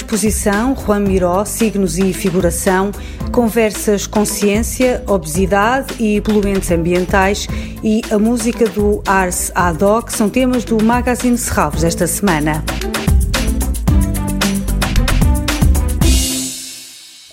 exposição Juan Miró, Signos e Figuração, conversas consciência, obesidade e poluentes ambientais e a música do Ars Ad Hoc são temas do Magazine Serralves esta semana.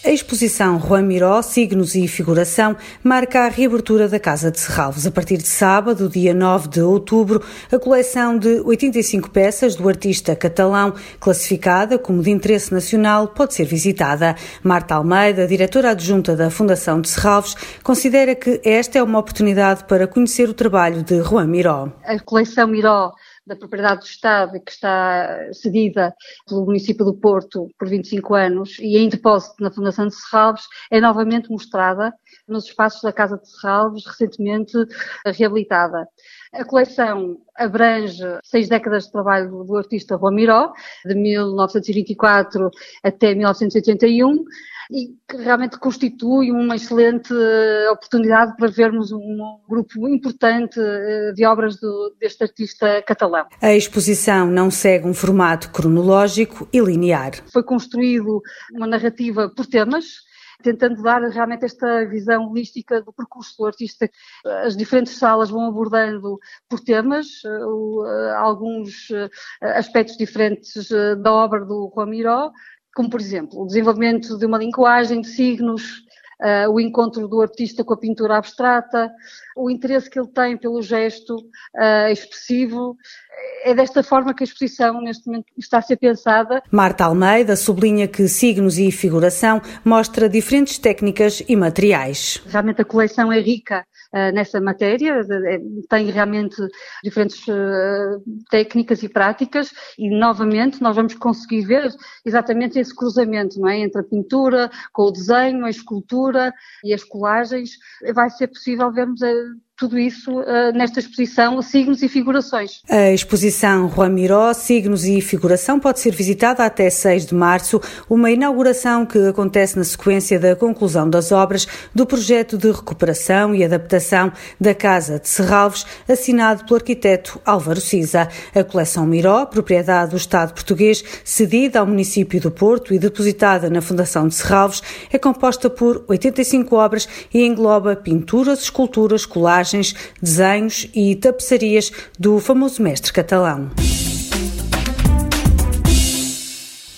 A exposição Juan Miró, Signos e Figuração, marca a reabertura da Casa de Serralves. A partir de sábado, dia 9 de outubro, a coleção de 85 peças do artista catalão, classificada como de interesse nacional, pode ser visitada. Marta Almeida, diretora adjunta da Fundação de Serralves, considera que esta é uma oportunidade para conhecer o trabalho de Juan Miró. A coleção Miró da propriedade do Estado que está cedida pelo município do Porto por 25 anos e em depósito na Fundação de Serralves, é novamente mostrada nos espaços da Casa de Serralves, recentemente reabilitada. A coleção abrange seis décadas de trabalho do artista Juan Miró, de 1924 até 1981, e que realmente constitui uma excelente eh, oportunidade para vermos um grupo importante eh, de obras do, deste artista catalão. A exposição não segue um formato cronológico e linear. Foi construído uma narrativa por temas, tentando dar realmente esta visão holística do percurso do artista. As diferentes salas vão abordando por temas, eh, alguns aspectos diferentes da obra do Juan Miró, como por exemplo o desenvolvimento de uma linguagem de signos, uh, o encontro do artista com a pintura abstrata, o interesse que ele tem pelo gesto uh, expressivo. É desta forma que a exposição neste momento está a ser pensada. Marta Almeida sublinha que signos e figuração mostra diferentes técnicas e materiais. Realmente a coleção é rica nessa matéria, é, tem realmente diferentes uh, técnicas e práticas e novamente nós vamos conseguir ver exatamente esse cruzamento, não é, entre a pintura, com o desenho, a escultura e as colagens. Vai ser possível vermos tudo isso uh, nesta exposição Signos e Figurações. A exposição Juan Miró, Signos e Figuração pode ser visitada até 6 de março, uma inauguração que acontece na sequência da conclusão das obras do projeto de recuperação e adaptação da Casa de Serralves, assinado pelo arquiteto Álvaro Siza. A coleção Miró, propriedade do Estado português, cedida ao município do Porto e depositada na Fundação de Serralves, é composta por 85 obras e engloba pinturas, esculturas, colagens, desenhos e tapeçarias do famoso mestre catalão.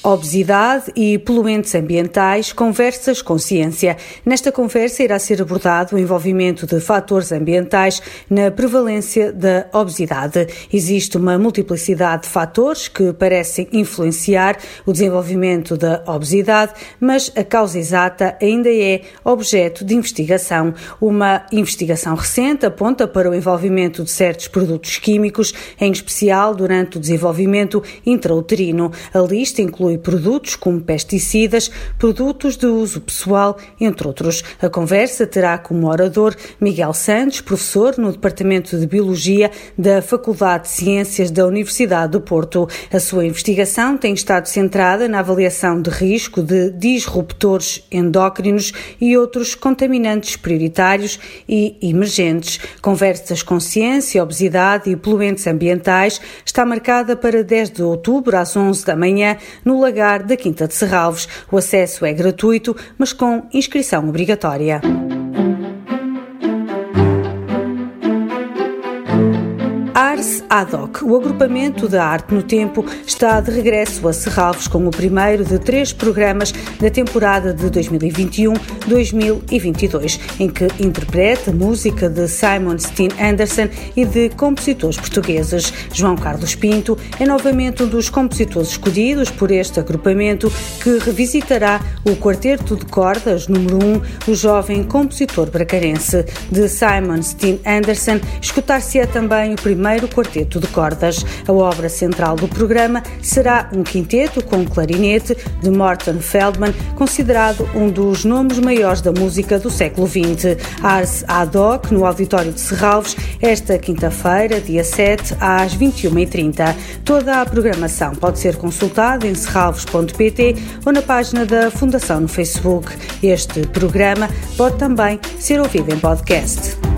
Obesidade e poluentes ambientais, conversas com ciência. Nesta conversa irá ser abordado o envolvimento de fatores ambientais na prevalência da obesidade. Existe uma multiplicidade de fatores que parecem influenciar o desenvolvimento da obesidade, mas a causa exata ainda é objeto de investigação. Uma investigação recente aponta para o envolvimento de certos produtos químicos, em especial durante o desenvolvimento intrauterino. A lista inclui produtos como pesticidas, produtos de uso pessoal, entre outros. A conversa terá como orador Miguel Santos, professor no Departamento de Biologia da Faculdade de Ciências da Universidade do Porto. A sua investigação tem estado centrada na avaliação de risco de disruptores endócrinos e outros contaminantes prioritários e emergentes. Conversas com ciência, obesidade e poluentes ambientais está marcada para 10 de outubro às 11 da manhã no lagar da Quinta de Serralves. O acesso é gratuito, mas com inscrição obrigatória. Ars Ad Hoc, o agrupamento da arte no tempo, está de regresso a Serralves com o primeiro de três programas da temporada de 2021-2022, em que interpreta música de Simon Steen Anderson e de compositores portugueses. João Carlos Pinto é novamente um dos compositores escolhidos por este agrupamento que revisitará o quarteto de cordas número 1, um, o jovem compositor bracarense. De Simon Steen Anderson, escutar-se-é também o primeiro quarteto de cordas. A obra central do programa será um quinteto com clarinete de Morton Feldman, considerado um dos nomes maiores da música do século XX. Ars Ad Hoc, no Auditório de Serralves, esta quinta-feira, dia 7, às 21h30. Toda a programação pode ser consultada em serralves.pt ou na página da Fundação no Facebook. Este programa pode também ser ouvido em podcast.